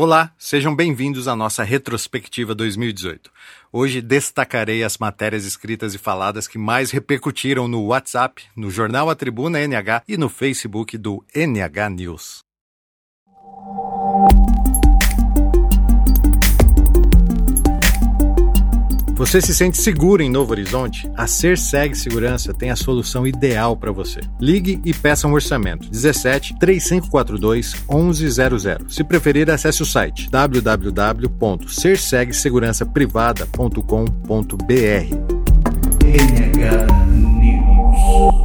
Olá, sejam bem-vindos à nossa retrospectiva 2018. Hoje destacarei as matérias escritas e faladas que mais repercutiram no WhatsApp, no jornal A Tribuna NH e no Facebook do NH News. Você se sente seguro em Novo Horizonte? A Serseg Segurança tem a solução ideal para você. Ligue e peça um orçamento. 17 3542 1100. Se preferir, acesse o site www.sersegsegurançaprivada.com.br. NH News.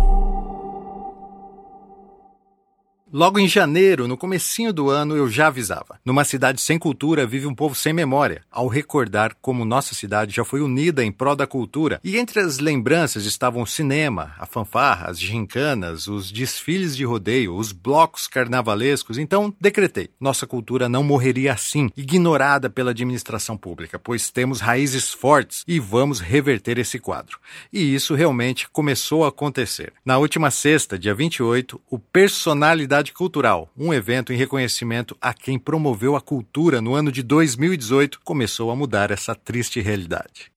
Logo em janeiro, no comecinho do ano, eu já avisava. Numa cidade sem cultura vive um povo sem memória. Ao recordar como nossa cidade já foi unida em prol da cultura, e entre as lembranças estavam o cinema, a fanfarra, as gincanas, os desfiles de rodeio, os blocos carnavalescos, então decretei. Nossa cultura não morreria assim, ignorada pela administração pública, pois temos raízes fortes e vamos reverter esse quadro. E isso realmente começou a acontecer. Na última sexta, dia 28, o Personalidade Cultural, um evento em reconhecimento a quem promoveu a cultura no ano de 2018, começou a mudar essa triste realidade.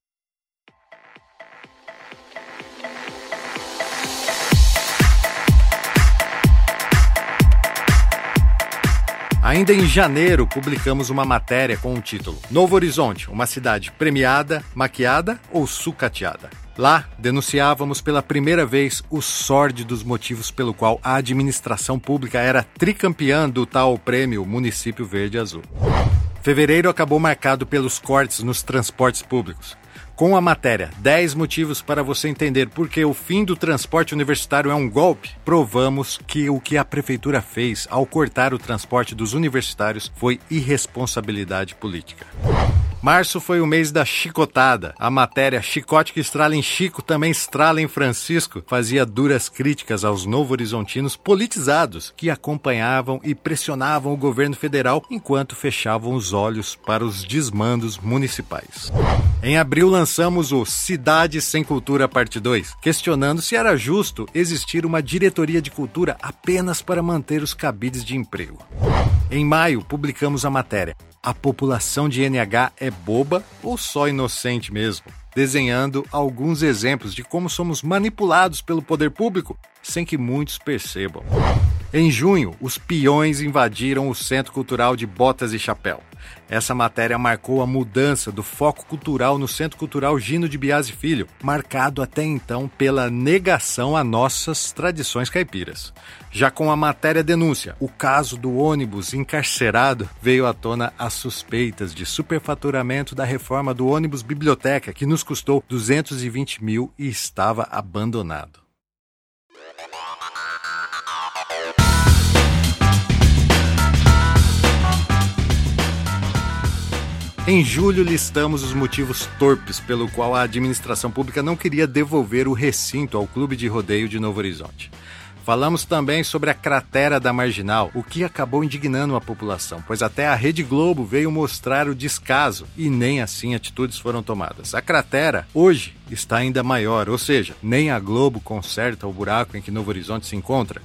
Ainda em janeiro, publicamos uma matéria com o título Novo Horizonte, uma cidade premiada, maquiada ou sucateada? Lá, denunciávamos pela primeira vez os sórdidos motivos pelo qual a administração pública era tricampeã do tal prêmio Município Verde Azul. Fevereiro acabou marcado pelos cortes nos transportes públicos. Com a matéria 10 motivos para você entender por que o fim do transporte universitário é um golpe, provamos que o que a prefeitura fez ao cortar o transporte dos universitários foi irresponsabilidade política. Março foi o mês da chicotada. A matéria Chicote que estrala em Chico também estrala em Francisco fazia duras críticas aos novo-horizontinos politizados que acompanhavam e pressionavam o governo federal enquanto fechavam os olhos para os desmandos municipais. Em abril lançamos o Cidade Sem Cultura Parte 2, questionando se era justo existir uma diretoria de cultura apenas para manter os cabides de emprego. Em maio, publicamos a matéria a população de NH é boba ou só inocente mesmo? Desenhando alguns exemplos de como somos manipulados pelo poder público sem que muitos percebam. Em junho, os peões invadiram o Centro Cultural de Botas e Chapéu. Essa matéria marcou a mudança do foco cultural no Centro Cultural Gino de Biase Filho, marcado até então pela negação a nossas tradições caipiras. Já com a matéria denúncia, o caso do ônibus encarcerado veio à tona as suspeitas de superfaturamento da reforma do ônibus biblioteca, que nos custou 220 mil e estava abandonado. Em julho, listamos os motivos torpes pelo qual a administração pública não queria devolver o recinto ao Clube de Rodeio de Novo Horizonte. Falamos também sobre a cratera da Marginal, o que acabou indignando a população, pois até a Rede Globo veio mostrar o descaso e nem assim atitudes foram tomadas. A cratera, hoje, está ainda maior, ou seja, nem a Globo conserta o buraco em que Novo Horizonte se encontra.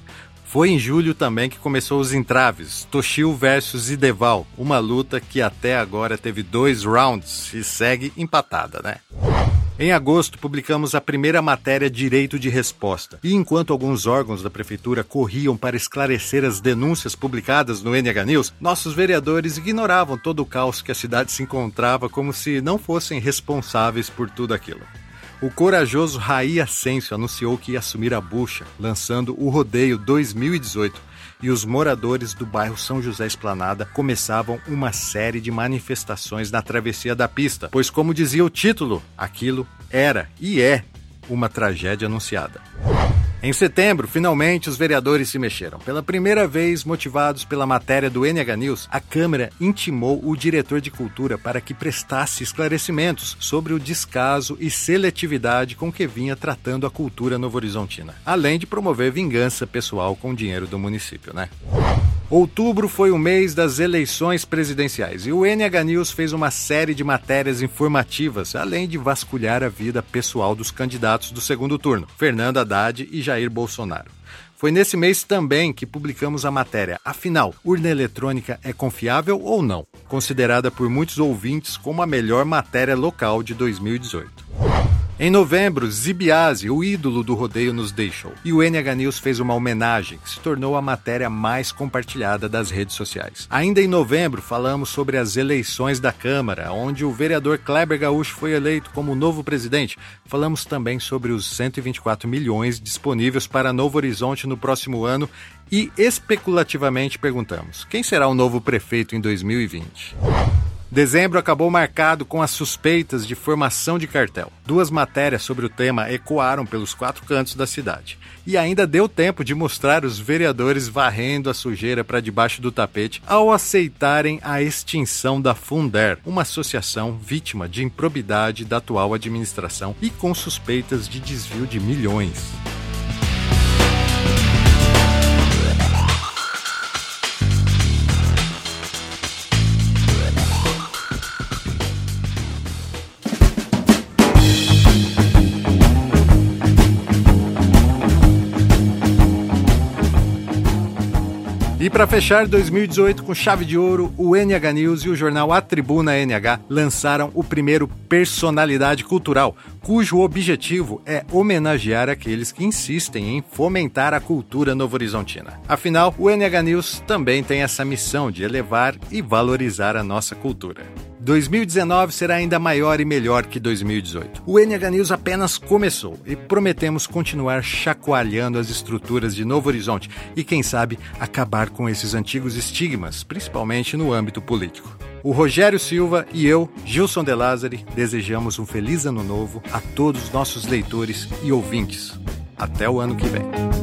Foi em julho também que começou os entraves, Toshio versus Ideval, uma luta que até agora teve dois rounds e segue empatada, né? Em agosto, publicamos a primeira matéria Direito de Resposta. E enquanto alguns órgãos da prefeitura corriam para esclarecer as denúncias publicadas no NH News, nossos vereadores ignoravam todo o caos que a cidade se encontrava como se não fossem responsáveis por tudo aquilo. O corajoso Raí Ascenso anunciou que ia assumir a bucha, lançando o Rodeio 2018, e os moradores do bairro São José Esplanada começavam uma série de manifestações na travessia da pista, pois, como dizia o título, aquilo era e é uma tragédia anunciada. Em setembro, finalmente os vereadores se mexeram. Pela primeira vez, motivados pela matéria do NH News, a Câmara intimou o diretor de cultura para que prestasse esclarecimentos sobre o descaso e seletividade com que vinha tratando a cultura novo-horizontina, além de promover vingança pessoal com o dinheiro do município, né? Outubro foi o mês das eleições presidenciais e o NH News fez uma série de matérias informativas, além de vasculhar a vida pessoal dos candidatos do segundo turno, Fernando Haddad e Jair Bolsonaro. Foi nesse mês também que publicamos a matéria. Afinal, urna eletrônica é confiável ou não? considerada por muitos ouvintes como a melhor matéria local de 2018. Em novembro, Zibiase, o ídolo do rodeio, nos deixou. E o NH News fez uma homenagem que se tornou a matéria mais compartilhada das redes sociais. Ainda em novembro, falamos sobre as eleições da Câmara, onde o vereador Kleber Gaúcho foi eleito como novo presidente. Falamos também sobre os 124 milhões disponíveis para Novo Horizonte no próximo ano e especulativamente perguntamos: quem será o novo prefeito em 2020? Dezembro acabou marcado com as suspeitas de formação de cartel. Duas matérias sobre o tema ecoaram pelos quatro cantos da cidade. E ainda deu tempo de mostrar os vereadores varrendo a sujeira para debaixo do tapete ao aceitarem a extinção da Funder, uma associação vítima de improbidade da atual administração e com suspeitas de desvio de milhões. E para fechar 2018 com chave de ouro, o NH News e o jornal A Tribuna NH lançaram o primeiro Personalidade Cultural, cujo objetivo é homenagear aqueles que insistem em fomentar a cultura novo-horizontina. Afinal, o NH News também tem essa missão de elevar e valorizar a nossa cultura. 2019 será ainda maior e melhor que 2018. O NH News apenas começou e prometemos continuar chacoalhando as estruturas de Novo Horizonte e, quem sabe, acabar com esses antigos estigmas, principalmente no âmbito político. O Rogério Silva e eu, Gilson De Lázari, desejamos um feliz ano novo a todos os nossos leitores e ouvintes. Até o ano que vem.